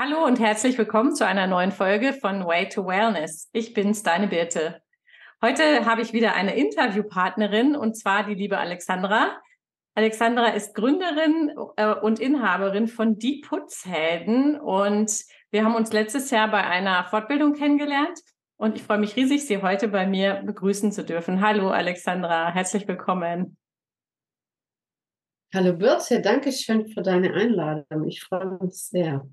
Hallo und herzlich willkommen zu einer neuen Folge von Way to Wellness. Ich bin's, deine Birte. Heute habe ich wieder eine Interviewpartnerin und zwar die liebe Alexandra. Alexandra ist Gründerin äh, und Inhaberin von Die Putzhelden und wir haben uns letztes Jahr bei einer Fortbildung kennengelernt und ich freue mich riesig, Sie heute bei mir begrüßen zu dürfen. Hallo Alexandra, herzlich willkommen. Hallo Birte, danke schön für deine Einladung. Ich freue mich sehr.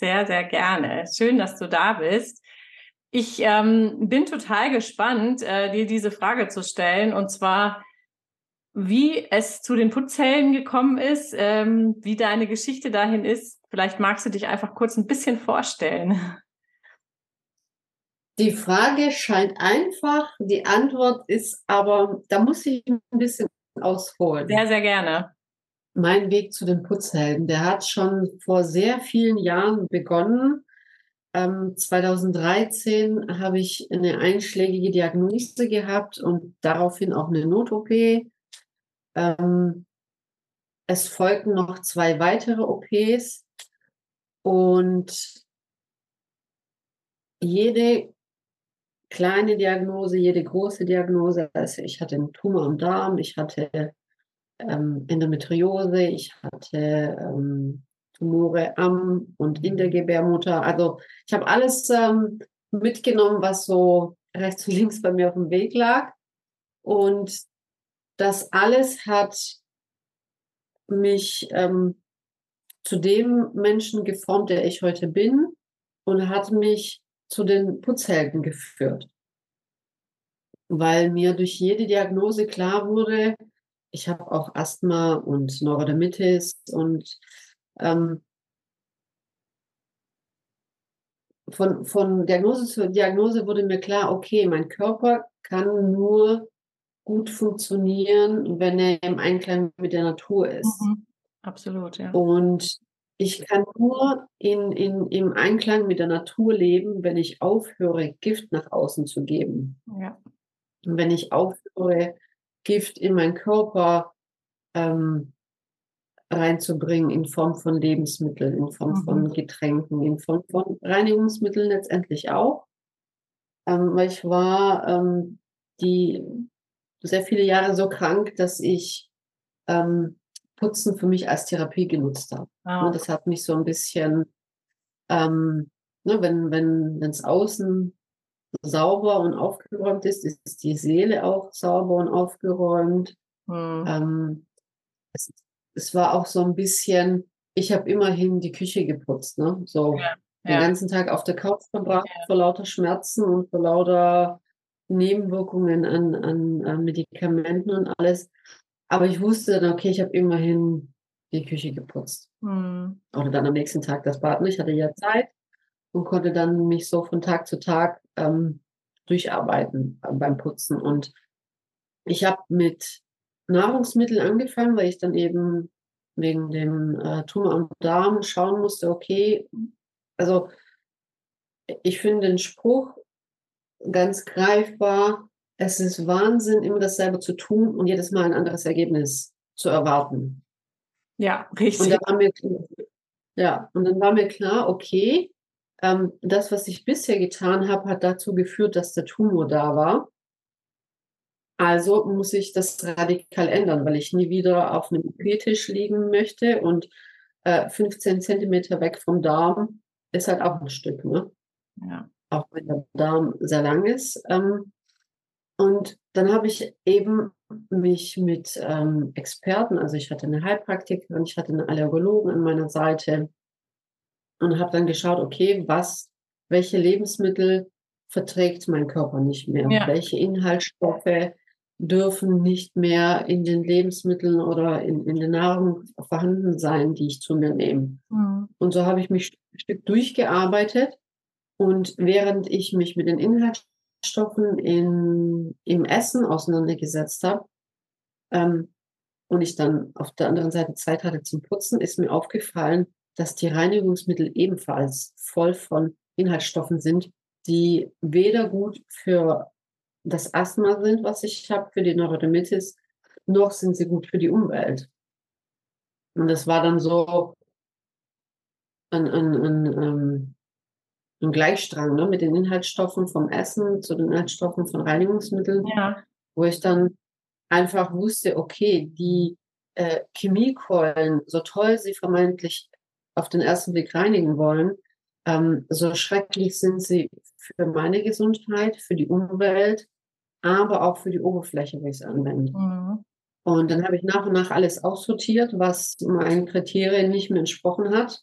Sehr, sehr gerne. Schön, dass du da bist. Ich ähm, bin total gespannt, äh, dir diese Frage zu stellen. Und zwar, wie es zu den Putzhelden gekommen ist, ähm, wie deine Geschichte dahin ist. Vielleicht magst du dich einfach kurz ein bisschen vorstellen. Die Frage scheint einfach, die Antwort ist aber, da muss ich ein bisschen ausholen. Sehr, sehr gerne mein Weg zu den Putzhelden, der hat schon vor sehr vielen Jahren begonnen. Ähm, 2013 habe ich eine einschlägige Diagnose gehabt und daraufhin auch eine Not-OP. Ähm, es folgten noch zwei weitere OPs und jede kleine Diagnose, jede große Diagnose, also ich hatte einen Tumor am Darm, ich hatte ähm, Endometriose, ich hatte ähm, Tumore am und in der Gebärmutter. Also ich habe alles ähm, mitgenommen, was so rechts und links bei mir auf dem Weg lag. Und das alles hat mich ähm, zu dem Menschen geformt, der ich heute bin und hat mich zu den Putzhelden geführt. Weil mir durch jede Diagnose klar wurde, ich habe auch Asthma und Neurodermitis und ähm, von, von Diagnose zu Diagnose wurde mir klar, okay, mein Körper kann nur gut funktionieren, wenn er im Einklang mit der Natur ist. Mhm. Absolut, ja. Und ich kann nur in, in, im Einklang mit der Natur leben, wenn ich aufhöre, Gift nach außen zu geben. Ja. Und wenn ich aufhöre, Gift in meinen Körper ähm, reinzubringen in Form von Lebensmitteln, in Form mhm. von Getränken, in Form von Reinigungsmitteln letztendlich auch. Ähm, weil ich war ähm, die sehr viele Jahre so krank, dass ich ähm, Putzen für mich als Therapie genutzt habe. Ah. Und das hat mich so ein bisschen, ähm, ne, wenn wenn wenn es außen sauber und aufgeräumt ist, ist die Seele auch sauber und aufgeräumt. Mhm. Ähm, es, es, war auch so ein bisschen, ich habe immerhin die Küche geputzt, ne? So ja, den ja. ganzen Tag auf der Couch verbracht ja. vor lauter Schmerzen und vor lauter Nebenwirkungen an, an, an Medikamenten und alles. Aber ich wusste dann, okay, ich habe immerhin die Küche geputzt. Mhm. Oder dann am nächsten Tag das Bad. Ich hatte ja Zeit und konnte dann mich so von Tag zu Tag ähm, durcharbeiten beim Putzen. Und ich habe mit Nahrungsmitteln angefangen, weil ich dann eben wegen dem äh, Tumor am Darm schauen musste, okay, also ich finde den Spruch ganz greifbar, es ist Wahnsinn, immer dasselbe zu tun und jedes Mal ein anderes Ergebnis zu erwarten. Ja, richtig. Und dann war mir, ja, und dann war mir klar, okay, ähm, das, was ich bisher getan habe, hat dazu geführt, dass der Tumor da war. Also muss ich das radikal ändern, weil ich nie wieder auf einem OP-Tisch liegen möchte und äh, 15 Zentimeter weg vom Darm ist halt auch ein Stück, ne? Ja. Auch wenn der Darm sehr lang ist. Ähm, und dann habe ich eben mich mit ähm, Experten, also ich hatte eine Heilpraktikerin, ich hatte einen Allergologen an meiner Seite, und habe dann geschaut, okay, was, welche Lebensmittel verträgt mein Körper nicht mehr? Ja. Welche Inhaltsstoffe dürfen nicht mehr in den Lebensmitteln oder in, in der Nahrung vorhanden sein, die ich zu mir nehme? Mhm. Und so habe ich mich ein Stück durchgearbeitet. Und während ich mich mit den Inhaltsstoffen in, im Essen auseinandergesetzt habe, ähm, und ich dann auf der anderen Seite Zeit hatte zum Putzen, ist mir aufgefallen, dass die Reinigungsmittel ebenfalls voll von Inhaltsstoffen sind, die weder gut für das Asthma sind, was ich habe, für die Neurodermitis, noch sind sie gut für die Umwelt. Und das war dann so ein, ein, ein, einen Gleichstrang ne, mit den Inhaltsstoffen vom Essen zu den Inhaltsstoffen von Reinigungsmitteln, ja. wo ich dann einfach wusste, okay, die äh, Chemiekeulen, so toll sie vermeintlich auf den ersten Blick reinigen wollen, ähm, so schrecklich sind sie für meine Gesundheit, für die Umwelt, aber auch für die Oberfläche, wie ich es anwende. Mhm. Und dann habe ich nach und nach alles aussortiert, was meinen Kriterien nicht mehr entsprochen hat.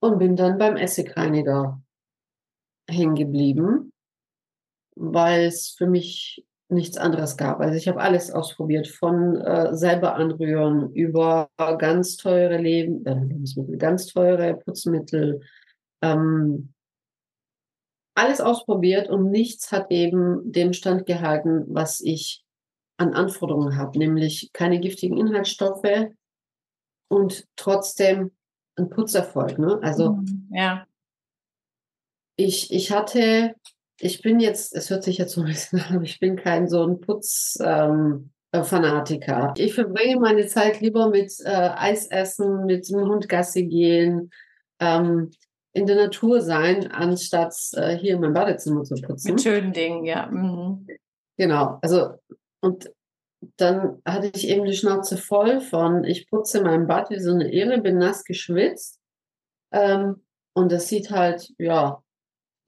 Und bin dann beim Essigreiniger hängen geblieben, weil es für mich nichts anderes gab. Also ich habe alles ausprobiert, von äh, selber anrühren über ganz teure Leben, äh, Lebensmittel, ganz teure Putzmittel, ähm, alles ausprobiert und nichts hat eben dem Stand gehalten, was ich an Anforderungen habe, nämlich keine giftigen Inhaltsstoffe und trotzdem ein Putzerfolg. Ne? Also mhm, ja. ich, ich hatte ich bin jetzt, es hört sich jetzt so ein bisschen an, aber ich bin kein so ein Putzfanatiker. Ähm, ich verbringe meine Zeit lieber mit äh, Eis essen, mit dem Hund Gassi gehen, ähm, in der Natur sein, anstatt äh, hier in meinem Badezimmer zu putzen. Mit schönen Dingen, ja. Mhm. Genau, also und dann hatte ich eben die Schnauze voll von, ich putze mein Bad wie so eine Irre, bin nass geschwitzt. Ähm, und das sieht halt, ja,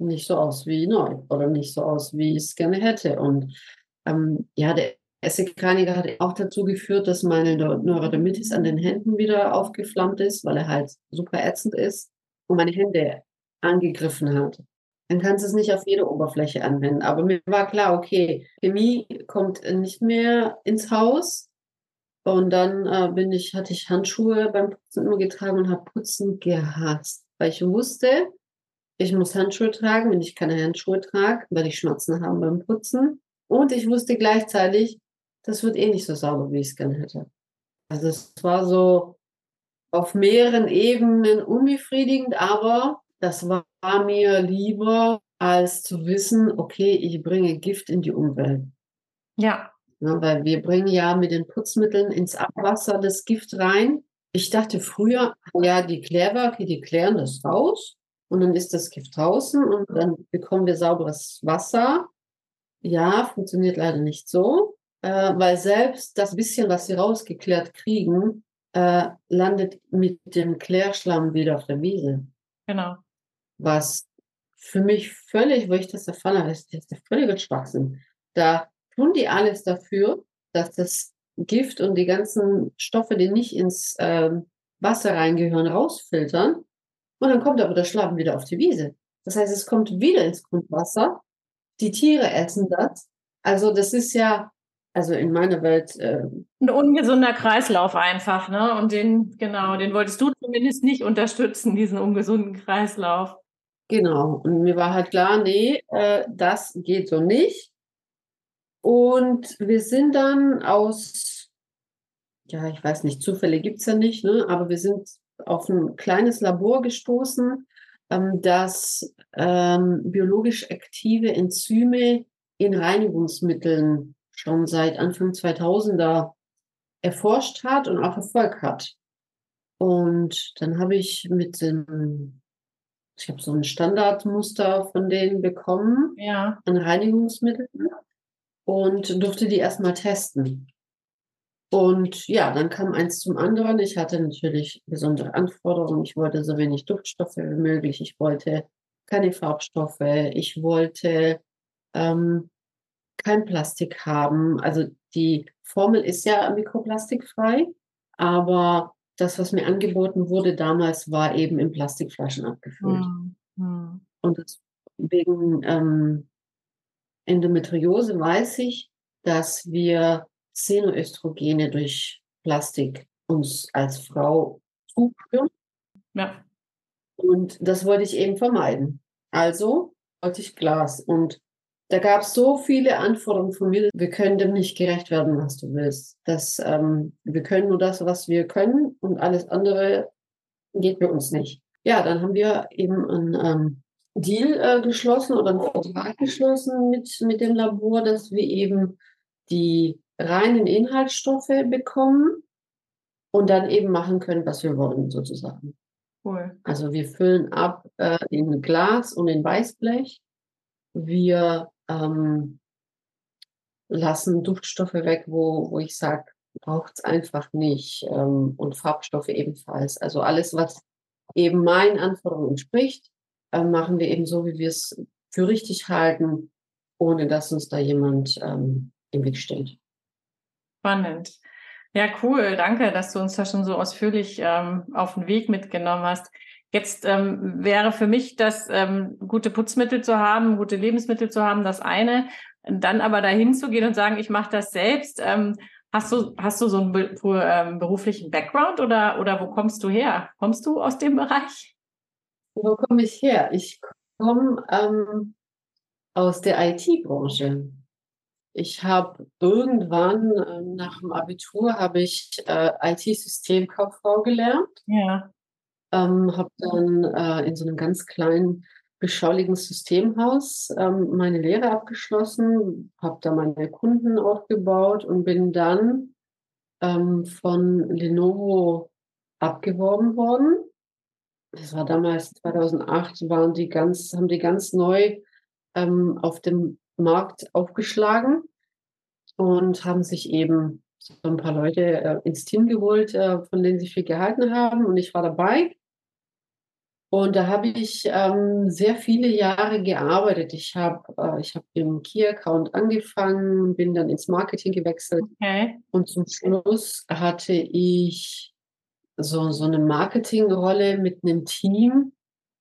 nicht so aus wie neu oder nicht so aus, wie ich es gerne hätte. Und ähm, ja, der Essigreiniger hat auch dazu geführt, dass meine Neurodermitis an den Händen wieder aufgeflammt ist, weil er halt super ätzend ist und meine Hände angegriffen hat. Dann kannst du es nicht auf jede Oberfläche anwenden. Aber mir war klar, okay, Chemie kommt nicht mehr ins Haus. Und dann äh, bin ich, hatte ich Handschuhe beim Putzen immer getragen und habe Putzen gehasst, weil ich wusste, ich muss Handschuhe tragen. Wenn ich keine Handschuhe trage, werde ich Schmerzen haben beim Putzen. Und ich wusste gleichzeitig, das wird eh nicht so sauber, wie ich es gerne hätte. Also es war so auf mehreren Ebenen unbefriedigend, aber das war mir lieber, als zu wissen, okay, ich bringe Gift in die Umwelt. Ja. ja. Weil wir bringen ja mit den Putzmitteln ins Abwasser das Gift rein. Ich dachte früher, ja, die Klärwerke, die klären das raus und dann ist das Gift draußen und dann bekommen wir sauberes Wasser. Ja, funktioniert leider nicht so, äh, weil selbst das bisschen, was sie rausgeklärt kriegen, äh, landet mit dem Klärschlamm wieder auf der Wiese. Genau. Was für mich völlig, wo ich das erfahren habe, ist, ist der völlige Schwachsinn. Da tun die alles dafür, dass das Gift und die ganzen Stoffe, die nicht ins äh, Wasser reingehören, rausfiltern. Und dann kommt aber der Schlamm wieder auf die Wiese. Das heißt, es kommt wieder ins Grundwasser. Die Tiere essen das. Also das ist ja, also in meiner Welt. Äh, ein ungesunder Kreislauf einfach, ne? Und den, genau, den wolltest du zumindest nicht unterstützen, diesen ungesunden Kreislauf. Genau. Und mir war halt klar, nee, äh, das geht so nicht. Und wir sind dann aus, ja, ich weiß nicht, Zufälle gibt es ja nicht, ne? aber wir sind auf ein kleines Labor gestoßen, ähm, das ähm, biologisch aktive Enzyme in Reinigungsmitteln schon seit Anfang 2000er erforscht hat und auch Erfolg hat. Und dann habe ich mit dem, ich habe so ein Standardmuster von denen bekommen ja. an Reinigungsmitteln und durfte die erstmal testen. Und ja, dann kam eins zum anderen. Ich hatte natürlich besondere Anforderungen. Ich wollte so wenig Duftstoffe wie möglich. Ich wollte keine Farbstoffe. Ich wollte ähm, kein Plastik haben. Also die Formel ist ja mikroplastikfrei, aber das, was mir angeboten wurde damals, war eben in Plastikflaschen abgefüllt. Mhm. Und wegen ähm, Endometriose weiß ich, dass wir Xenoöstrogene durch Plastik uns als Frau zuführen. Ja. Und das wollte ich eben vermeiden. Also wollte ich Glas. Und da gab es so viele Anforderungen von mir, wir können dem nicht gerecht werden, was du willst. Das, ähm, wir können nur das, was wir können und alles andere geht bei uns nicht. Ja, dann haben wir eben einen ähm, Deal äh, geschlossen oder einen Vertrag geschlossen mit, mit dem Labor, dass wir eben die reinen Inhaltsstoffe bekommen und dann eben machen können, was wir wollen, sozusagen. Cool. Also wir füllen ab äh, in Glas und in Weißblech. Wir ähm, lassen Duftstoffe weg, wo, wo ich sage, braucht es einfach nicht. Ähm, und Farbstoffe ebenfalls. Also alles, was eben meinen Anforderungen entspricht, äh, machen wir eben so, wie wir es für richtig halten, ohne dass uns da jemand ähm, im Weg steht. Spannend. Ja, cool. Danke, dass du uns da schon so ausführlich ähm, auf den Weg mitgenommen hast. Jetzt ähm, wäre für mich das ähm, gute Putzmittel zu haben, gute Lebensmittel zu haben, das eine. Dann aber dahin zu gehen und sagen, ich mache das selbst. Ähm, hast du hast du so einen be ähm, beruflichen Background oder oder wo kommst du her? Kommst du aus dem Bereich? Wo komme ich her? Ich komme ähm, aus der IT-Branche. Ich habe irgendwann äh, nach dem Abitur habe ich äh, IT-Systemkauffrau gelernt. Ja. Ähm, habe dann äh, in so einem ganz kleinen beschaulichen Systemhaus ähm, meine Lehre abgeschlossen, habe da meine Kunden aufgebaut und bin dann ähm, von Lenovo abgeworben worden. Das war damals 2008, waren die ganz, haben die ganz neu ähm, auf dem Markt aufgeschlagen und haben sich eben so ein paar Leute äh, ins Team geholt, äh, von denen sie viel gehalten haben. Und ich war dabei. Und da habe ich ähm, sehr viele Jahre gearbeitet. Ich habe äh, hab im Key-Account angefangen, bin dann ins Marketing gewechselt. Okay. Und zum Schluss hatte ich so, so eine Marketingrolle mit einem Team,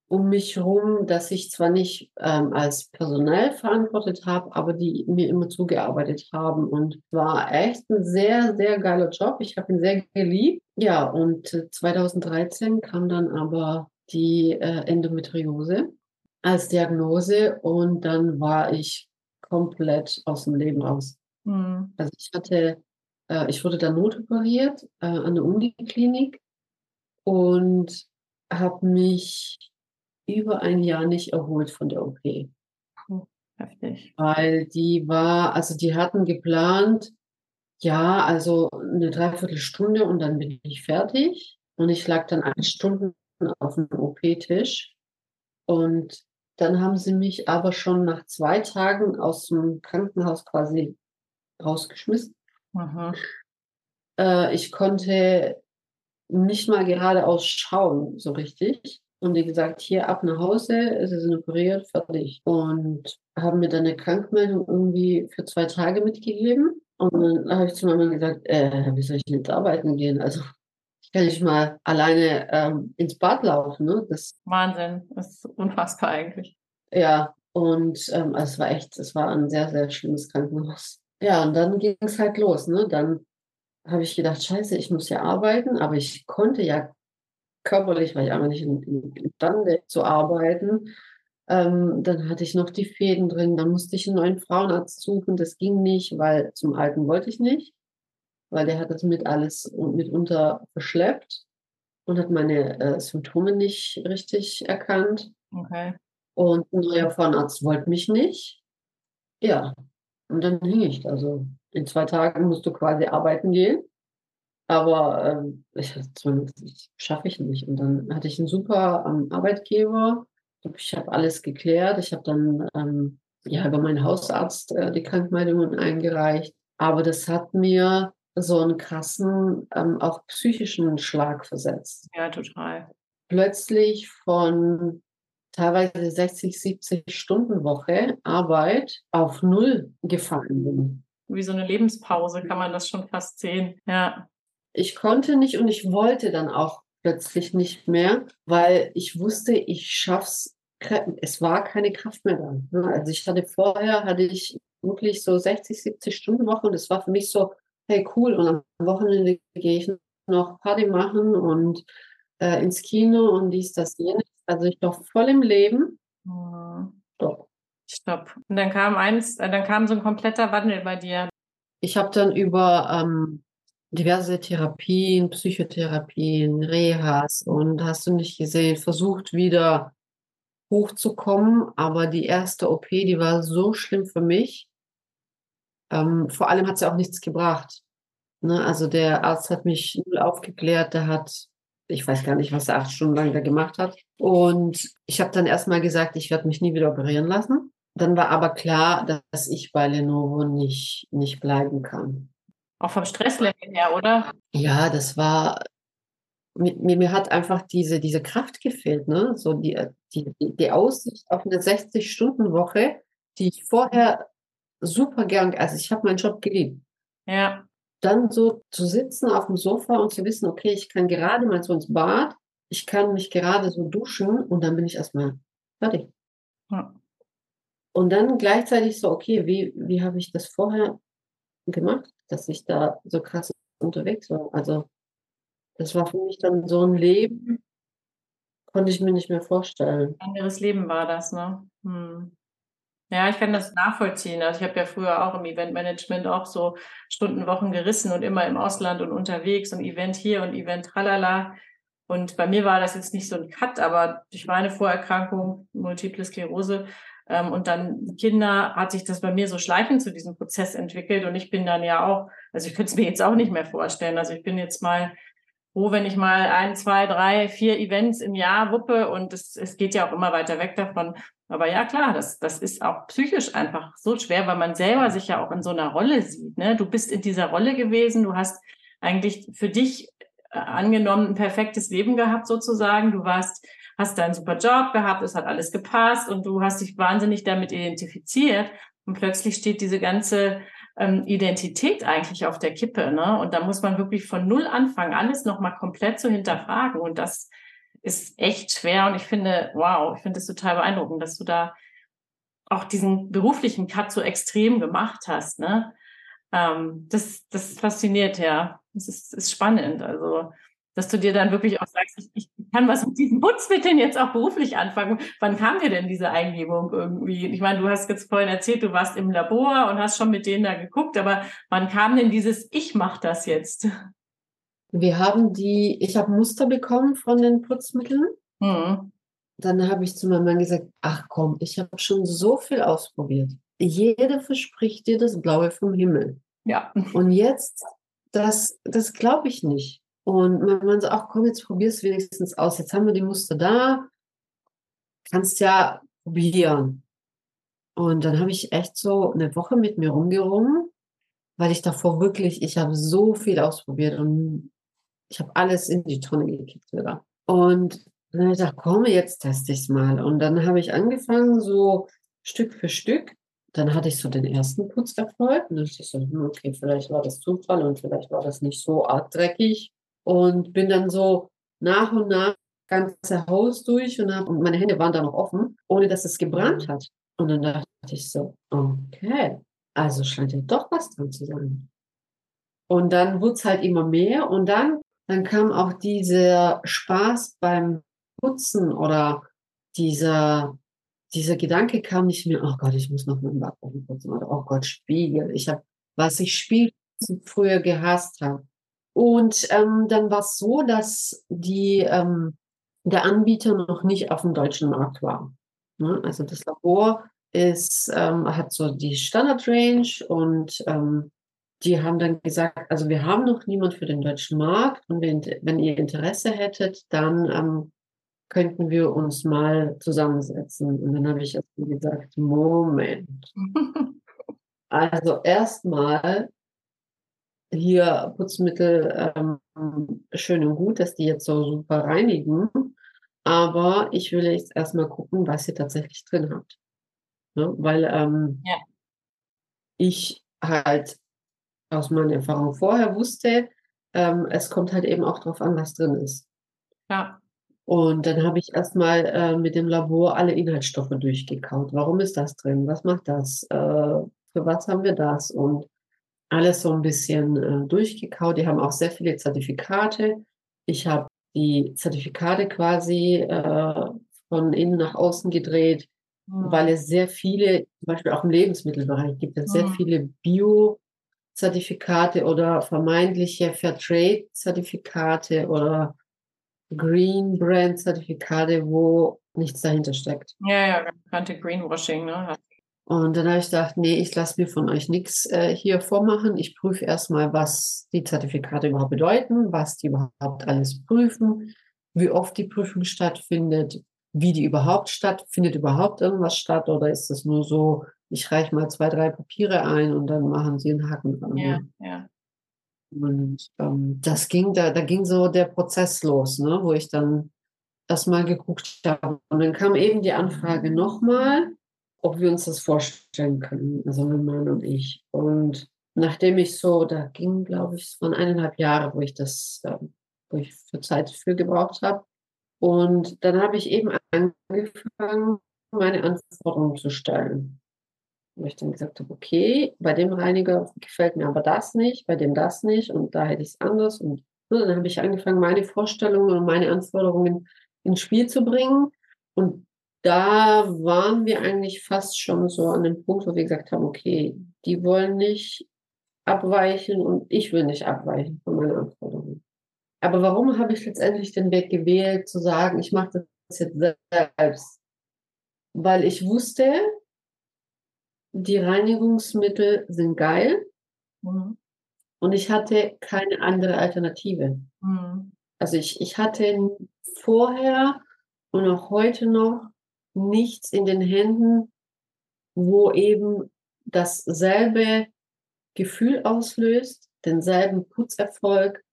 um mich herum, dass ich zwar nicht ähm, als Personal verantwortet habe, aber die mir immer zugearbeitet haben. Und war echt ein sehr, sehr geiler Job. Ich habe ihn sehr geliebt. Ja, und 2013 kam dann aber die äh, Endometriose als Diagnose und dann war ich komplett aus dem Leben raus. Mhm. Also ich hatte, äh, ich wurde dann notoperiert äh, an der Uniklinik und habe mich über ein Jahr nicht erholt von der OP. heftig. Weil die war, also die hatten geplant, ja, also eine Dreiviertelstunde und dann bin ich fertig. Und ich lag dann eine Stunde auf dem OP-Tisch. Und dann haben sie mich aber schon nach zwei Tagen aus dem Krankenhaus quasi rausgeschmissen. Äh, ich konnte nicht mal geradeaus schauen, so richtig. Und die gesagt, hier ab nach Hause, es ist operiert, fertig. Und haben mir dann eine Krankmeldung irgendwie für zwei Tage mitgegeben. Und dann habe ich zu Mama gesagt, äh, wie soll ich denn jetzt arbeiten gehen? Also ich kann nicht mal alleine ähm, ins Bad laufen. Ne? Das, Wahnsinn, das ist unfassbar eigentlich. Ja, und ähm, also es war echt, es war ein sehr, sehr schlimmes Krankenhaus. Ja, und dann ging es halt los. Ne? Dann habe ich gedacht, scheiße, ich muss ja arbeiten, aber ich konnte ja körperlich war ich einfach nicht imstande zu arbeiten. Ähm, dann hatte ich noch die Fäden drin, dann musste ich einen neuen Frauenarzt suchen. Das ging nicht, weil zum Alten wollte ich nicht, weil der hat das mit alles mitunter verschleppt und hat meine äh, Symptome nicht richtig erkannt. Okay. Und ein neuer Frauenarzt wollte mich nicht. Ja, und dann hing ich. Also in zwei Tagen musst du quasi arbeiten gehen. Aber ähm, ich, das schaffe ich nicht. Und dann hatte ich einen super ähm, Arbeitgeber. Ich habe alles geklärt. Ich habe dann ähm, ja über meinen Hausarzt äh, die Krankmeldungen eingereicht. Aber das hat mir so einen krassen, ähm, auch psychischen Schlag versetzt. Ja, total. Plötzlich von teilweise 60, 70 Stunden Woche Arbeit auf null gefallen bin. Wie so eine Lebenspause kann man das schon fast sehen. Ja ich konnte nicht und ich wollte dann auch plötzlich nicht mehr, weil ich wusste, ich schaff's. Es war keine Kraft mehr da. Ne? Also ich hatte vorher, hatte ich wirklich so 60, 70 Stunden Woche und es war für mich so, hey cool, und am Wochenende gehe ich noch Party machen und äh, ins Kino und dies, das, jenes. Also ich war voll im Leben. Mhm. Stopp. Stopp. Und dann kam eins, äh, dann kam so ein kompletter Wandel bei dir. Ich habe dann über ähm, diverse Therapien, Psychotherapien, Rehas und hast du nicht gesehen, versucht wieder hochzukommen, aber die erste OP, die war so schlimm für mich. Ähm, vor allem hat sie auch nichts gebracht. Ne? Also der Arzt hat mich null aufgeklärt, der hat ich weiß gar nicht, was er acht Stunden lang da gemacht hat. Und ich habe dann erstmal gesagt, ich werde mich nie wieder operieren lassen. Dann war aber klar, dass ich bei Lenovo nicht, nicht bleiben kann. Auch vom Stresslevel her, oder? Ja, das war, mir, mir hat einfach diese, diese Kraft gefehlt, ne? So die, die, die Aussicht auf eine 60-Stunden-Woche, die ich vorher super gern, also ich habe meinen Job geliebt. Ja. Dann so zu sitzen auf dem Sofa und zu wissen, okay, ich kann gerade mal so ins Bad, ich kann mich gerade so duschen und dann bin ich erstmal fertig. Ja. Und dann gleichzeitig so, okay, wie, wie habe ich das vorher gemacht, dass ich da so krass unterwegs war? Also, das war für mich dann so ein Leben, konnte ich mir nicht mehr vorstellen. Ein anderes Leben war das, ne? Hm. Ja, ich kann das nachvollziehen. Also ich habe ja früher auch im Eventmanagement auch so Stundenwochen gerissen und immer im Ausland und unterwegs und Event hier und Event tralala. Und bei mir war das jetzt nicht so ein Cut, aber durch meine Vorerkrankung, Multiple Sklerose, und dann Kinder hat sich das bei mir so schleichend zu diesem Prozess entwickelt. Und ich bin dann ja auch, also ich könnte es mir jetzt auch nicht mehr vorstellen. Also ich bin jetzt mal froh, wenn ich mal ein, zwei, drei, vier Events im Jahr wuppe und es, es geht ja auch immer weiter weg davon. Aber ja, klar, das, das ist auch psychisch einfach so schwer, weil man selber sich ja auch in so einer Rolle sieht. Ne? Du bist in dieser Rolle gewesen, du hast eigentlich für dich äh, angenommen ein perfektes Leben gehabt sozusagen. Du warst hast deinen super Job gehabt, es hat alles gepasst und du hast dich wahnsinnig damit identifiziert und plötzlich steht diese ganze ähm, Identität eigentlich auf der Kippe, ne? Und da muss man wirklich von null anfangen, alles nochmal komplett zu hinterfragen und das ist echt schwer und ich finde, wow, ich finde es total beeindruckend, dass du da auch diesen beruflichen Cut so extrem gemacht hast, ne? Ähm, das, das fasziniert, ja. Das ist, ist spannend. Also dass du dir dann wirklich auch sagst, ich, ich kann was mit diesen Putzmitteln jetzt auch beruflich anfangen. Wann kam dir denn diese Eingebung irgendwie? Ich meine, du hast jetzt vorhin erzählt, du warst im Labor und hast schon mit denen da geguckt, aber wann kam denn dieses Ich mache das jetzt? Wir haben die, ich habe Muster bekommen von den Putzmitteln. Mhm. Dann habe ich zu meinem Mann gesagt, ach komm, ich habe schon so viel ausprobiert. Jeder verspricht dir das Blaue vom Himmel. Ja. Und jetzt, das, das glaube ich nicht. Und man, man so, ach komm, jetzt probier es wenigstens aus. Jetzt haben wir die Muster da. Kannst ja probieren. Und dann habe ich echt so eine Woche mit mir rumgerungen, weil ich davor wirklich, ich habe so viel ausprobiert und ich habe alles in die Tonne gekickt wieder. Und dann habe ich gedacht, komm, jetzt teste ich es mal. Und dann habe ich angefangen, so Stück für Stück. Dann hatte ich so den ersten Putzerfolg. Und dann dachte ich so, hm, okay, vielleicht war das Zufall und vielleicht war das nicht so arg dreckig und bin dann so nach und nach ganze Haus durch und, hab, und meine Hände waren da noch offen, ohne dass es gebrannt hat. Und dann dachte ich so, okay, also scheint ja doch was dran zu sein. Und dann wurde es halt immer mehr und dann, dann kam auch dieser Spaß beim Putzen oder dieser, dieser Gedanke kam nicht mehr, oh Gott, ich muss noch meinen Backofen putzen oder oh Gott, Spiegel. Ich habe, was ich Spiegel früher gehasst habe, und ähm, dann war es so, dass die, ähm, der Anbieter noch nicht auf dem deutschen Markt war. Ne? Also das Labor ist, ähm, hat so die Standard-Range und ähm, die haben dann gesagt, also wir haben noch niemand für den deutschen Markt und wenn, wenn ihr Interesse hättet, dann ähm, könnten wir uns mal zusammensetzen. Und dann habe ich gesagt, Moment. also erstmal hier Putzmittel ähm, schön und gut, dass die jetzt so super reinigen. Aber ich will jetzt erstmal gucken, was ihr tatsächlich drin habt. Ne? Weil ähm, ja. ich halt aus meiner Erfahrung vorher wusste, ähm, es kommt halt eben auch darauf an, was drin ist. Ja. Und dann habe ich erstmal äh, mit dem Labor alle Inhaltsstoffe durchgekaut. Warum ist das drin? Was macht das? Äh, für was haben wir das? Und alles so ein bisschen äh, durchgekaut. Die haben auch sehr viele Zertifikate. Ich habe die Zertifikate quasi äh, von innen nach außen gedreht, mhm. weil es sehr viele, zum Beispiel auch im Lebensmittelbereich gibt es mhm. sehr viele Bio-Zertifikate oder vermeintliche Fairtrade-Zertifikate oder Green Brand Zertifikate, wo nichts dahinter steckt. Ja, ja, bekannte Greenwashing, ne? Und dann habe ich gedacht, nee, ich lasse mir von euch nichts äh, hier vormachen. Ich prüfe erstmal, was die Zertifikate überhaupt bedeuten, was die überhaupt alles prüfen, wie oft die Prüfung stattfindet, wie die überhaupt stattfindet, überhaupt irgendwas statt oder ist das nur so, ich reiche mal zwei, drei Papiere ein und dann machen sie einen Haken dran. Ja, ne? ja. Und ähm, das ging, da, da ging so der Prozess los, ne, wo ich dann erstmal geguckt habe. Und dann kam eben die Anfrage nochmal ob wir uns das vorstellen können, also mein Mann und ich. Und nachdem ich so, da ging, glaube ich, es waren eineinhalb Jahre, wo ich das, ähm, wo ich für Zeit für gebraucht habe. Und dann habe ich eben angefangen, meine Anforderungen zu stellen. Wo ich dann gesagt habe, okay, bei dem Reiniger gefällt mir aber das nicht, bei dem das nicht und da hätte ich es anders. Und dann habe ich angefangen, meine Vorstellungen und meine Anforderungen ins Spiel zu bringen. Und da waren wir eigentlich fast schon so an dem Punkt, wo wir gesagt haben, okay, die wollen nicht abweichen und ich will nicht abweichen von meinen Anforderungen. Aber warum habe ich letztendlich den Weg gewählt, zu sagen, ich mache das jetzt selbst? Weil ich wusste, die Reinigungsmittel sind geil mhm. und ich hatte keine andere Alternative. Mhm. Also ich, ich hatte vorher und auch heute noch nichts in den Händen, wo eben dasselbe Gefühl auslöst, denselben Putzerfolg,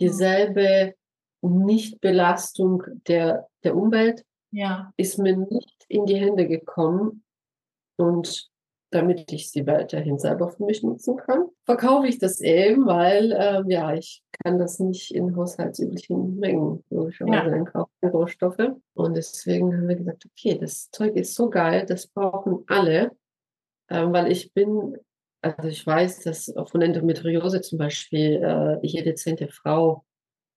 dieselbe Nichtbelastung der, der Umwelt, ja. ist mir nicht in die Hände gekommen. Und damit ich sie weiterhin selber für mich nutzen kann, verkaufe ich das eben, weil äh, ja, ich kann das nicht in haushaltsüblichen Mengen logischerweise ja. einkaufen, Rohstoffe. Und deswegen haben wir gesagt, okay, das Zeug ist so geil, das brauchen alle, äh, weil ich bin, also ich weiß, dass von Endometriose zum Beispiel äh, jede zehnte Frau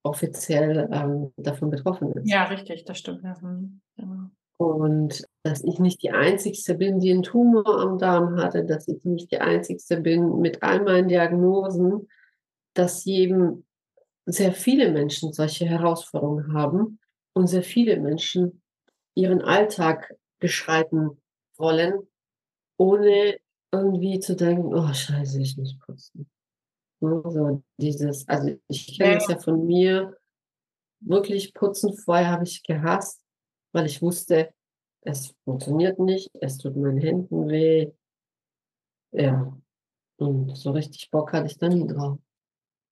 offiziell ähm, davon betroffen ist. Ja, richtig, das stimmt. Ja. Mhm, genau. Und dass ich nicht die Einzige bin, die einen Tumor am Darm hatte, dass ich nicht die Einzige bin mit all meinen Diagnosen, dass eben sehr viele Menschen solche Herausforderungen haben und sehr viele Menschen ihren Alltag beschreiten wollen, ohne irgendwie zu denken, oh scheiße, ich muss putzen. So dieses, also ich kenne es ja von mir, wirklich putzen vorher habe ich gehasst weil ich wusste, es funktioniert nicht, es tut meinen Händen weh. Ja, und so richtig Bock hatte ich da nie drauf.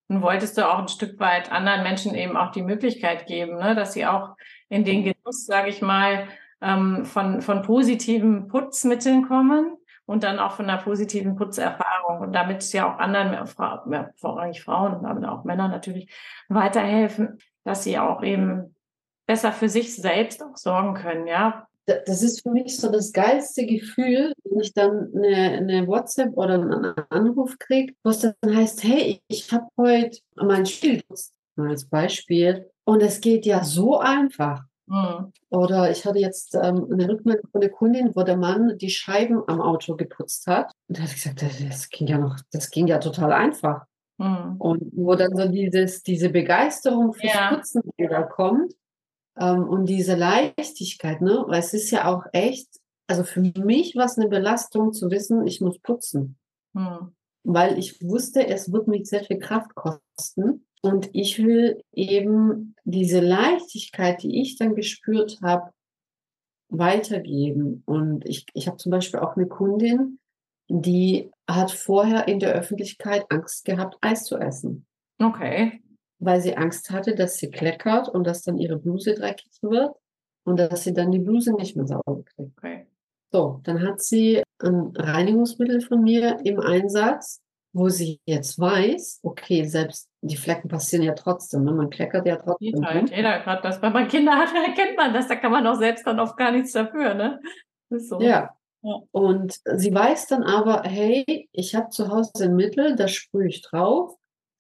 Und wolltest du auch ein Stück weit anderen Menschen eben auch die Möglichkeit geben, ne, dass sie auch in den Genuss, sage ich mal, ähm, von, von positiven Putzmitteln kommen und dann auch von einer positiven Putzerfahrung und damit es ja auch anderen, mehr, mehr, vorrangig Frauen, aber auch Männer natürlich, weiterhelfen, dass sie auch eben besser für sich selbst auch sorgen können, ja. Das ist für mich so das geilste Gefühl, wenn ich dann eine, eine WhatsApp oder einen Anruf kriege, wo es dann heißt, hey, ich habe heute mein Spiel als Beispiel und es geht ja so einfach. Mhm. Oder ich hatte jetzt ähm, eine Rückmeldung von der Kundin, wo der Mann die Scheiben am Auto geputzt hat. Und da ich gesagt, das, das, ging ja noch, das ging ja total einfach. Mhm. Und wo dann so dieses, diese Begeisterung fürs ja. Putzen wieder kommt. Ähm, und diese Leichtigkeit, ne? Weil es ist ja auch echt, also für mich war es eine Belastung zu wissen, ich muss putzen. Hm. Weil ich wusste, es wird mich sehr viel Kraft kosten. Und ich will eben diese Leichtigkeit, die ich dann gespürt habe, weitergeben. Und ich, ich habe zum Beispiel auch eine Kundin, die hat vorher in der Öffentlichkeit Angst gehabt, Eis zu essen. Okay weil sie Angst hatte, dass sie kleckert und dass dann ihre Bluse dreckig wird und dass sie dann die Bluse nicht mehr sauber kriegt. Okay. So, dann hat sie ein Reinigungsmittel von mir im Einsatz, wo sie jetzt weiß, okay, selbst die Flecken passieren ja trotzdem, ne? man kleckert ja trotzdem. Halt. Jeder gerade das, wenn man Kinder hat, erkennt man das, da kann man auch selbst dann oft gar nichts dafür, ne? So. Ja. ja. Und sie weiß dann aber, hey, ich habe zu Hause ein Mittel, das sprühe ich drauf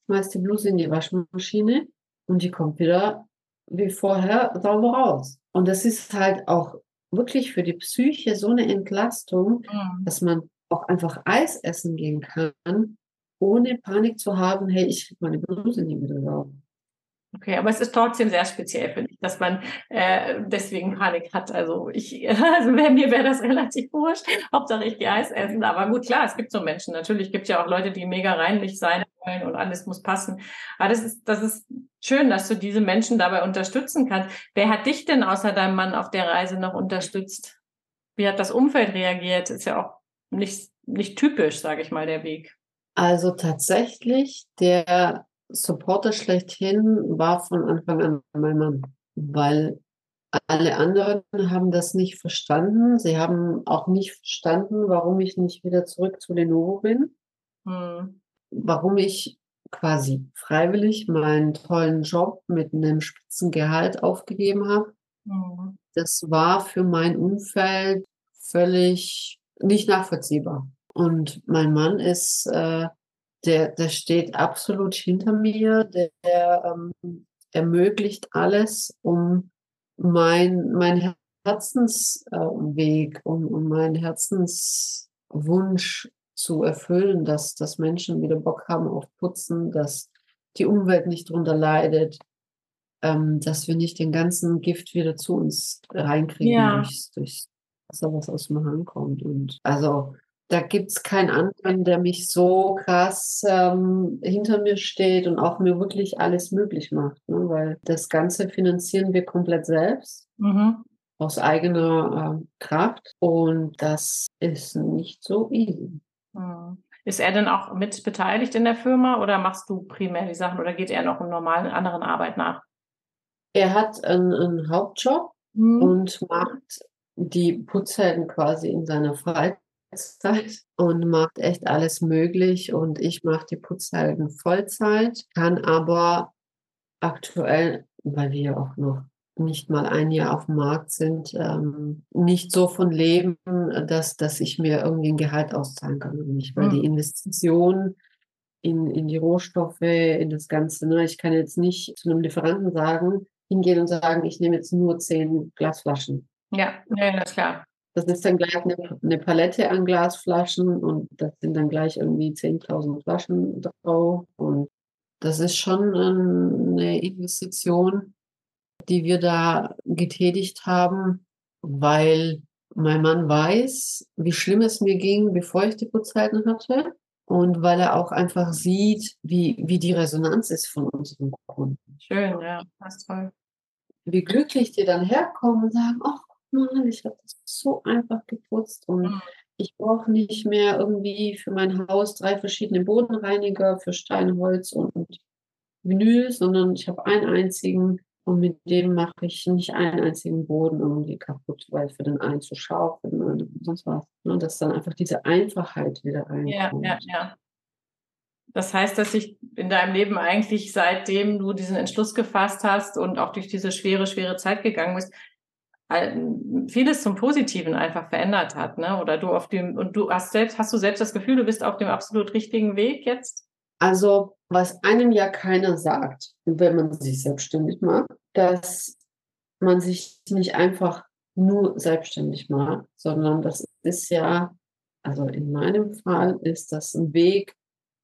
schmeißt die Bluse in die Waschmaschine und die kommt wieder wie vorher sauber raus. Und das ist halt auch wirklich für die Psyche so eine Entlastung, mhm. dass man auch einfach Eis essen gehen kann, ohne Panik zu haben, hey, ich kriege meine Bluse nie wieder sauber. Okay, aber es ist trotzdem sehr speziell, finde ich, dass man äh, deswegen Panik hat. Also ich, also wär, mir wäre das relativ wurscht. Hauptsache ich gehe Eis essen. Aber gut, klar, es gibt so Menschen. Natürlich gibt es ja auch Leute, die mega reinlich sein wollen und alles muss passen. Aber das ist, das ist schön, dass du diese Menschen dabei unterstützen kannst. Wer hat dich denn außer deinem Mann auf der Reise noch unterstützt? Wie hat das Umfeld reagiert? Ist ja auch nicht, nicht typisch, sage ich mal, der Weg. Also tatsächlich, der Supporter schlechthin war von Anfang an mein Mann, weil alle anderen haben das nicht verstanden. Sie haben auch nicht verstanden, warum ich nicht wieder zurück zu Lenovo bin. Hm. Warum ich quasi freiwillig meinen tollen Job mit einem Spitzengehalt aufgegeben habe. Hm. Das war für mein Umfeld völlig nicht nachvollziehbar. Und mein Mann ist äh, der, der steht absolut hinter mir, der, der ähm, ermöglicht alles, um mein, mein Herzensweg, äh, um, um meinen Herzenswunsch zu erfüllen, dass, dass Menschen wieder Bock haben auf Putzen, dass die Umwelt nicht drunter leidet, ähm, dass wir nicht den ganzen Gift wieder zu uns reinkriegen ja. durchs, durchs Wasser, was aus dem Hahn kommt. Und also da gibt es keinen anderen, der mich so krass ähm, hinter mir steht und auch mir wirklich alles möglich macht. Ne? Weil das Ganze finanzieren wir komplett selbst. Mhm. Aus eigener äh, Kraft. Und das ist nicht so easy. Mhm. Ist er denn auch mit beteiligt in der Firma oder machst du primär die Sachen oder geht er noch einen normalen anderen Arbeit nach? Er hat einen, einen Hauptjob mhm. und macht die Putzhelden quasi in seiner Freizeit Zeit und macht echt alles möglich. Und ich mache die Putzhalden Vollzeit, kann aber aktuell, weil wir auch noch nicht mal ein Jahr auf dem Markt sind, ähm, nicht so von leben, dass, dass ich mir irgendwie ein Gehalt auszahlen kann. Nicht, weil mhm. die Investition in, in die Rohstoffe, in das Ganze, ne, ich kann jetzt nicht zu einem Lieferanten sagen, hingehen und sagen, ich nehme jetzt nur zehn Glasflaschen. Ja, ja, das ist klar. Das ist dann gleich eine, eine, Palette an Glasflaschen und das sind dann gleich irgendwie 10.000 Flaschen drauf. Und das ist schon eine Investition, die wir da getätigt haben, weil mein Mann weiß, wie schlimm es mir ging, bevor ich die Putzzeiten hatte. Und weil er auch einfach sieht, wie, wie die Resonanz ist von unseren Kunden. Schön, ja, das ist toll. Wie glücklich die dann herkommen und sagen, ach, mal, ich habe das so einfach geputzt und mhm. ich brauche nicht mehr irgendwie für mein Haus drei verschiedene Bodenreiniger für Stein, Holz und Vinyl, sondern ich habe einen einzigen und mit dem mache ich nicht einen einzigen Boden irgendwie kaputt, weil für den einen zu scharf und sonst was. Und ne, dass dann einfach diese Einfachheit wieder reinkommt. Ja, ja, ja. Das heißt, dass sich in deinem Leben eigentlich, seitdem du diesen Entschluss gefasst hast und auch durch diese schwere, schwere Zeit gegangen bist, vieles zum Positiven einfach verändert hat, ne? Oder du auf dem und du hast selbst hast du selbst das Gefühl, du bist auf dem absolut richtigen Weg jetzt? Also, was einem ja keiner sagt, wenn man sich selbstständig macht, dass man sich nicht einfach nur selbstständig macht, sondern das ist ja, also in meinem Fall ist das ein Weg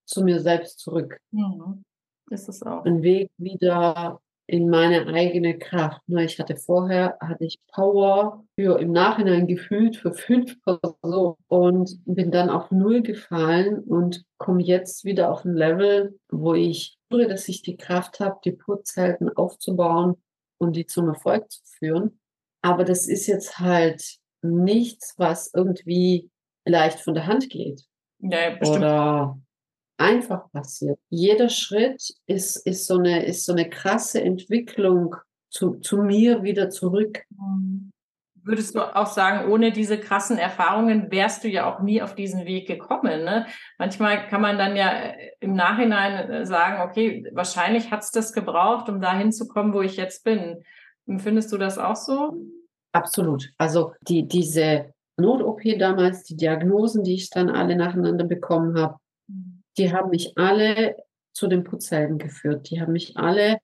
zu mir selbst zurück. Mhm. Ist es auch. Ein Weg wieder in meine eigene Kraft. Ich hatte vorher, hatte ich Power für im Nachhinein gefühlt für fünf Personen und bin dann auf Null gefallen und komme jetzt wieder auf ein Level, wo ich spüre, dass ich die Kraft habe, die Putzhelden aufzubauen und die zum Erfolg zu führen. Aber das ist jetzt halt nichts, was irgendwie leicht von der Hand geht. Ja, bestimmt. Oder einfach passiert. Jeder Schritt ist, ist, so, eine, ist so eine krasse Entwicklung zu, zu mir wieder zurück. Mhm. Würdest du auch sagen, ohne diese krassen Erfahrungen wärst du ja auch nie auf diesen Weg gekommen? Ne? Manchmal kann man dann ja äh, im Nachhinein äh, sagen, okay, wahrscheinlich hat es das gebraucht, um dahin zu kommen, wo ich jetzt bin. Findest du das auch so? Absolut. Also die, diese Not-OP damals, die Diagnosen, die ich dann alle nacheinander bekommen habe, die haben mich alle zu den Putzhelden geführt. Die haben mich alle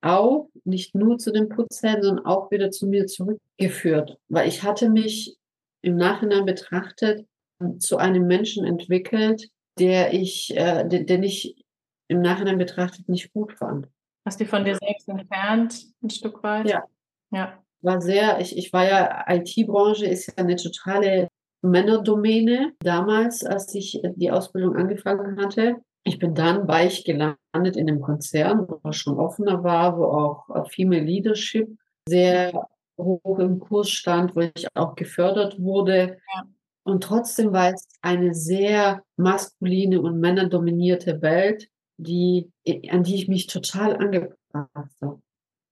auch nicht nur zu den Putzhelden, sondern auch wieder zu mir zurückgeführt, weil ich hatte mich im Nachhinein betrachtet zu einem Menschen entwickelt, der ich, äh, den, den ich im Nachhinein betrachtet nicht gut fand. Hast du von dir selbst entfernt, ein Stück weit? Ja. Ja. War sehr, ich, ich war ja, IT-Branche ist ja eine totale Männerdomäne damals, als ich die Ausbildung angefangen hatte. Ich bin dann weich gelandet in einem Konzern, wo schon offener war, wo auch Female Leadership sehr hoch im Kurs stand, wo ich auch gefördert wurde. Ja. Und trotzdem war es eine sehr maskuline und männerdominierte Welt, die, an die ich mich total angepasst habe.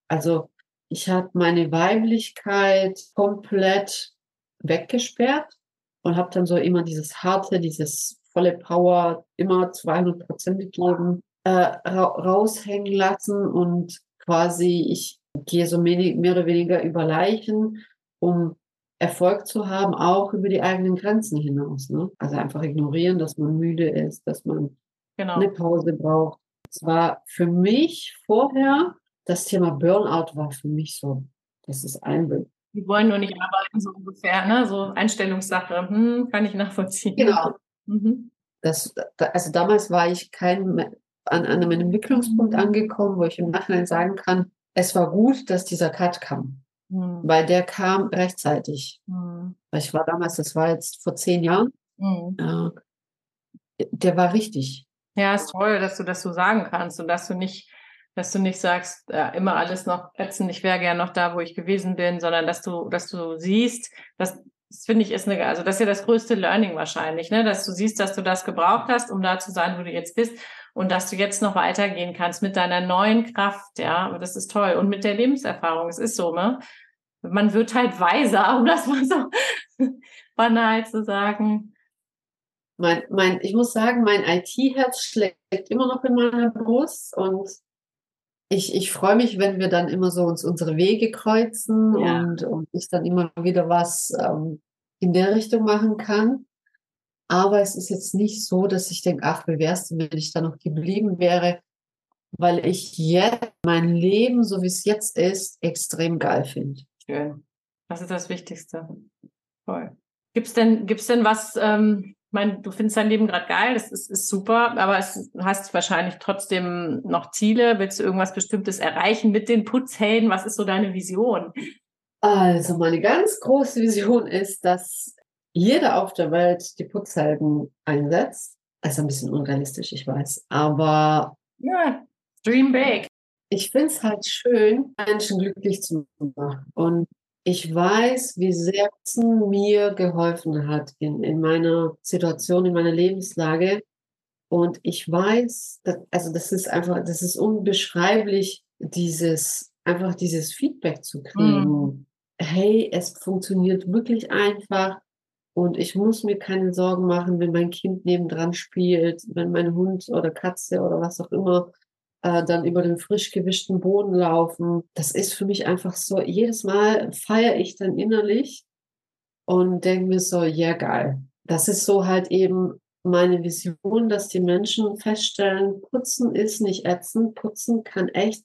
Also ich habe meine Weiblichkeit komplett weggesperrt und habe dann so immer dieses harte, dieses volle Power, immer 200 Prozent gegeben, äh, ra raushängen lassen und quasi ich gehe so mehr, mehr oder weniger über Leichen, um Erfolg zu haben, auch über die eigenen Grenzen hinaus. Ne? Also einfach ignorieren, dass man müde ist, dass man genau. eine Pause braucht. Es war für mich vorher, das Thema Burnout war für mich so, das ist ein. Die wollen nur nicht arbeiten, so ungefähr, ne? So Einstellungssache, hm, kann ich nachvollziehen. Genau. Mhm. Das, also damals war ich kein, an, einem Entwicklungspunkt angekommen, wo ich im Nachhinein sagen kann, es war gut, dass dieser Cut kam. Mhm. Weil der kam rechtzeitig. Mhm. Ich war damals, das war jetzt vor zehn Jahren. Mhm. Äh, der war richtig. Ja, ist toll, dass du das so sagen kannst und dass du nicht, dass du nicht sagst, äh, immer alles noch ätzend, ich wäre gern noch da, wo ich gewesen bin, sondern dass du, dass du siehst, dass das finde ich ist eine, also das ist ja das größte Learning wahrscheinlich, ne, dass du siehst, dass du das gebraucht hast, um da zu sein, wo du jetzt bist und dass du jetzt noch weitergehen kannst mit deiner neuen Kraft, ja, das ist toll. Und mit der Lebenserfahrung, es ist so, ne, man wird halt weiser, um das mal so banal zu sagen. Mein, mein, ich muss sagen, mein IT-Herz schlägt immer noch in meiner Brust und ich, ich freue mich, wenn wir dann immer so uns unsere Wege kreuzen ja. und, und ich dann immer wieder was ähm, in der Richtung machen kann. Aber es ist jetzt nicht so, dass ich denke, ach, wie wär's denn, wenn ich da noch geblieben wäre, weil ich jetzt mein Leben, so wie es jetzt ist, extrem geil finde. Schön. Das ist das Wichtigste. Toll. Gibt's denn, gibt's denn was, ähm, ich meine, du findest dein Leben gerade geil, das ist, ist super, aber es hast wahrscheinlich trotzdem noch Ziele. Willst du irgendwas Bestimmtes erreichen mit den Putzhelden? Was ist so deine Vision? Also, meine ganz große Vision ist, dass jeder auf der Welt die Putzhelden einsetzt. Also ein bisschen unrealistisch, ich weiß. Aber. Ja, dream big ich finde es halt schön, Menschen glücklich zu machen. Und ich weiß, wie sehr es mir geholfen hat in, in meiner Situation, in meiner Lebenslage. Und ich weiß, dass, also das ist einfach, das ist unbeschreiblich, dieses, einfach dieses Feedback zu kriegen. Mhm. Hey, es funktioniert wirklich einfach. Und ich muss mir keine Sorgen machen, wenn mein Kind nebendran spielt, wenn mein Hund oder Katze oder was auch immer äh, dann über den frisch gewischten Boden laufen. Das ist für mich einfach so, jedes Mal feiere ich dann innerlich und denke mir so, ja geil. Das ist so halt eben meine Vision, dass die Menschen feststellen, putzen ist nicht ätzend, putzen kann echt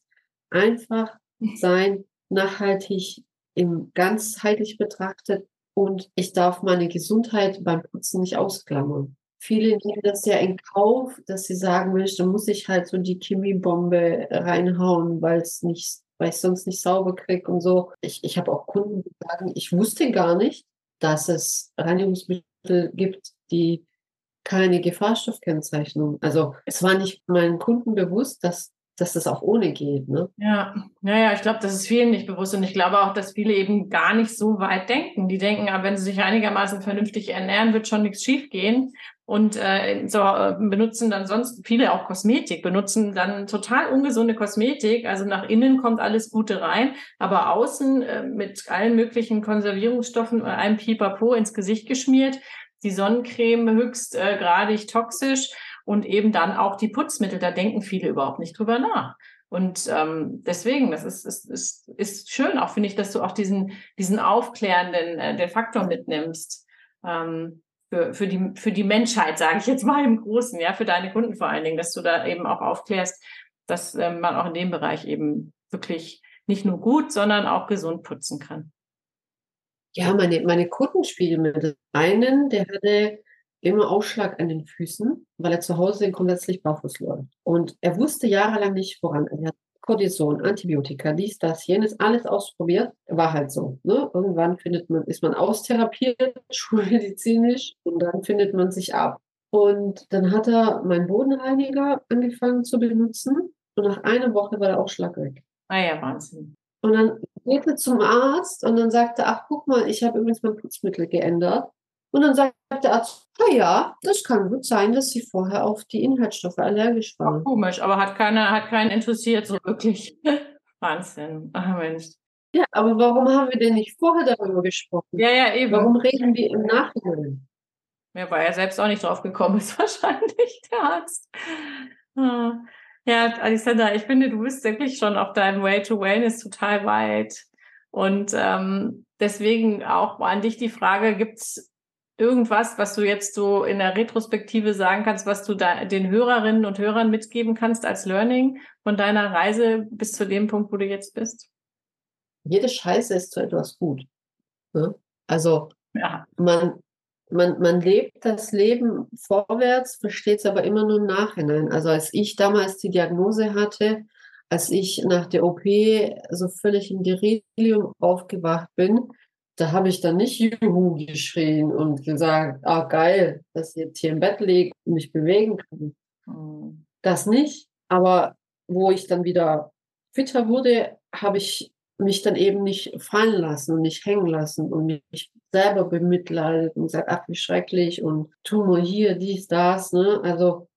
einfach sein, nachhaltig, im ganzheitlich betrachtet und ich darf meine Gesundheit beim Putzen nicht ausklammern. Viele nehmen das ja in Kauf, dass sie sagen, Mensch, da muss ich halt so die Chemiebombe reinhauen, weil es nicht, weil ich sonst nicht sauber kriege und so. Ich, ich habe auch Kunden, die sagen, ich wusste gar nicht, dass es Reinigungsmittel gibt, die keine Gefahrstoffkennzeichnung. Also es war nicht meinen Kunden bewusst, dass dass das auch ohne geht. Ne? Ja, naja, ich glaube, das ist vielen nicht bewusst und ich glaube auch, dass viele eben gar nicht so weit denken. Die denken, aber wenn sie sich einigermaßen vernünftig ernähren, wird schon nichts schiefgehen und äh, so äh, benutzen dann sonst viele auch Kosmetik, benutzen dann total ungesunde Kosmetik. Also nach innen kommt alles Gute rein, aber außen äh, mit allen möglichen Konservierungsstoffen oder einem Pipapo ins Gesicht geschmiert. Die Sonnencreme höchst äh, toxisch und eben dann auch die Putzmittel. Da denken viele überhaupt nicht drüber nach. Und ähm, deswegen, das ist, ist, ist, ist schön, auch finde ich, dass du auch diesen, diesen aufklärenden äh, den Faktor mitnimmst. Ähm, für, für, die, für die Menschheit, sage ich jetzt mal im Großen, ja, für deine Kunden vor allen Dingen, dass du da eben auch aufklärst, dass äh, man auch in dem Bereich eben wirklich nicht nur gut, sondern auch gesund putzen kann. Ja, meine, meine Kunden spielen mit einen, der hatte immer Ausschlag an den Füßen, weil er zu Hause grundsätzlich barfuß läuft. Und er wusste jahrelang nicht, woran. Er hat Cortison, Antibiotika, dies, das, jenes, alles ausprobiert. War halt so. Ne? Irgendwann findet man, ist man austherapiert, schulmedizinisch, und dann findet man sich ab. Und dann hat er meinen Bodenreiniger angefangen zu benutzen. Und nach einer Woche war der Ausschlag weg. Ah ja, Wahnsinn. Und dann geht er zum Arzt und dann sagt er, ach guck mal, ich habe übrigens mein Putzmittel geändert. Und dann sagt der Arzt, na ja, das kann gut sein, dass sie vorher auf die Inhaltsstoffe allergisch waren. Komisch, aber hat keiner, hat keinen interessiert, so wirklich. Wahnsinn. Ach Mensch. Ja, aber warum haben wir denn nicht vorher darüber gesprochen? Ja, ja, eben. Warum reden wir im Nachhinein? Ja, weil er selbst auch nicht drauf gekommen ist, wahrscheinlich, der Arzt. Ah. Ja, Alexander, ich finde, du bist wirklich schon auf deinem Way to Wellness total weit. Und ähm, deswegen auch an dich die Frage, gibt es irgendwas, was du jetzt so in der Retrospektive sagen kannst, was du da den Hörerinnen und Hörern mitgeben kannst als Learning von deiner Reise bis zu dem Punkt, wo du jetzt bist? Jede Scheiße ist zu etwas gut. Ne? Also ja. man, man, man lebt das Leben vorwärts, versteht es aber immer nur im Nachhinein. Also als ich damals die Diagnose hatte, als ich nach der OP so völlig im Delirium aufgewacht bin, da habe ich dann nicht Juhu geschrien und gesagt, ah geil, dass ich jetzt hier im Bett liege und mich bewegen kann. Mhm. Das nicht. Aber wo ich dann wieder fitter wurde, habe ich mich dann eben nicht fallen lassen und nicht hängen lassen und mich selber bemitleidet und gesagt, ach wie schrecklich und Tumor hier, dies, das. Ne? Also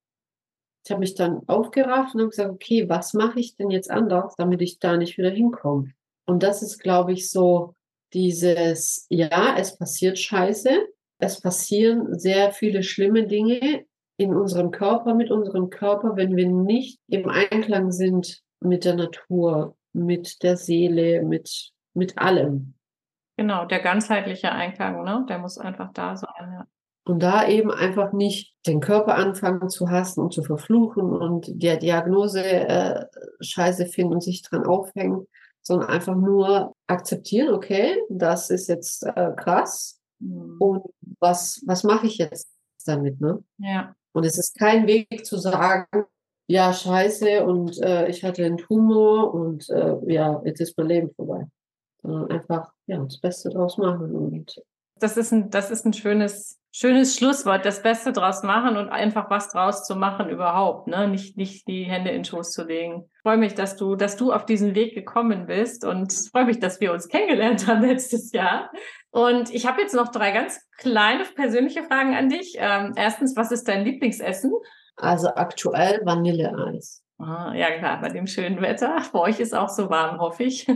ich habe mich dann aufgerafft und habe gesagt, okay, was mache ich denn jetzt anders, damit ich da nicht wieder hinkomme? Und das ist, glaube ich, so dieses, ja, es passiert Scheiße, es passieren sehr viele schlimme Dinge in unserem Körper, mit unserem Körper, wenn wir nicht im Einklang sind mit der Natur, mit der Seele, mit, mit allem. Genau, der ganzheitliche Einklang, ne? der muss einfach da sein. Ja. Und da eben einfach nicht den Körper anfangen zu hassen und zu verfluchen und der Diagnose äh, scheiße finden und sich dran aufhängen, sondern einfach nur akzeptieren, okay, das ist jetzt äh, krass. Mhm. Und was, was mache ich jetzt damit? Ne? Ja. Und es ist kein Weg zu sagen, ja, scheiße, und äh, ich hatte einen Tumor und äh, ja, jetzt ist mein Leben vorbei. Sondern einfach ja, das Beste draus machen. Und das ist ein, das ist ein schönes, schönes Schlusswort, das Beste draus machen und einfach was draus zu machen überhaupt, ne? Nicht, nicht die Hände in den Schoß zu legen. Ich freue mich, dass du, dass du auf diesen Weg gekommen bist und freue mich, dass wir uns kennengelernt haben letztes Jahr. Und ich habe jetzt noch drei ganz kleine persönliche Fragen an dich. Ähm, erstens, was ist dein Lieblingsessen? Also aktuell Vanilleeis. Ah, ja, klar, bei dem schönen Wetter. Für euch ist auch so warm, hoffe ich.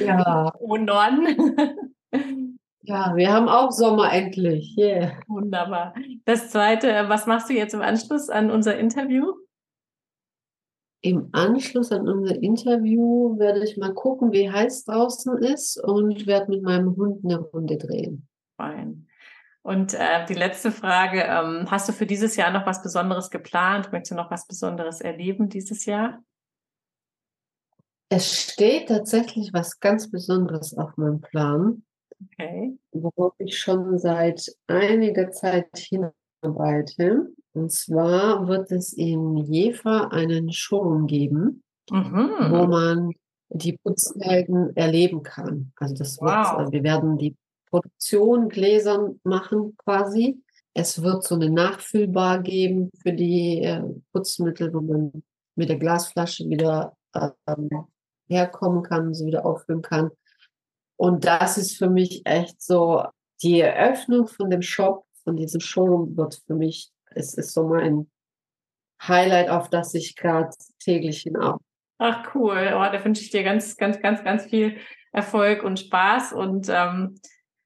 Ja. Oh Norden. Ja, wir haben auch Sommer endlich. Yeah. Wunderbar. Das zweite, was machst du jetzt im Anschluss an unser Interview? Im Anschluss an unser Interview werde ich mal gucken, wie heiß draußen ist und werde mit meinem Hund eine Runde drehen. Fein. Und äh, die letzte Frage, ähm, hast du für dieses Jahr noch was Besonderes geplant? Möchtest du noch was Besonderes erleben dieses Jahr? Es steht tatsächlich was ganz Besonderes auf meinem Plan. Okay. Worauf ich schon seit einiger Zeit hinarbeite. Und zwar wird es in Jever einen Showroom geben, mhm. wo man die Putzhelden erleben kann. Also das wird, wow. Also wir werden die Produktion Gläsern machen quasi. Es wird so eine Nachfüllbar geben für die äh, Putzmittel, wo man mit der Glasflasche wieder ähm, herkommen kann, sie wieder auffüllen kann. Und das ist für mich echt so, die Eröffnung von dem Shop, von diesem Showroom wird für mich, es ist so mein Highlight, auf das ich gerade täglich hinauf. Ach cool, oh, da wünsche ich dir ganz, ganz, ganz, ganz viel Erfolg und Spaß. Und ähm,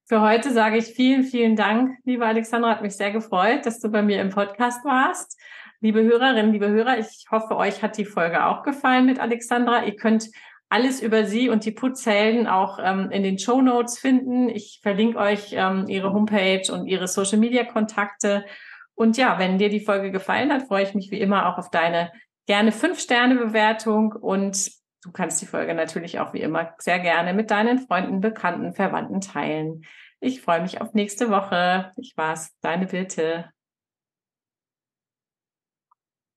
für heute sage ich vielen, vielen Dank, liebe Alexandra. Hat mich sehr gefreut, dass du bei mir im Podcast warst. Liebe Hörerinnen, liebe Hörer, ich hoffe, euch hat die Folge auch gefallen mit Alexandra. Ihr könnt alles über sie und die Putzhelden auch ähm, in den Show Notes finden. Ich verlinke euch ähm, ihre Homepage und ihre Social Media Kontakte. Und ja, wenn dir die Folge gefallen hat, freue ich mich wie immer auch auf deine gerne fünf Sterne Bewertung und du kannst die Folge natürlich auch wie immer sehr gerne mit deinen Freunden, Bekannten, Verwandten teilen. Ich freue mich auf nächste Woche. Ich war's, deine Birte.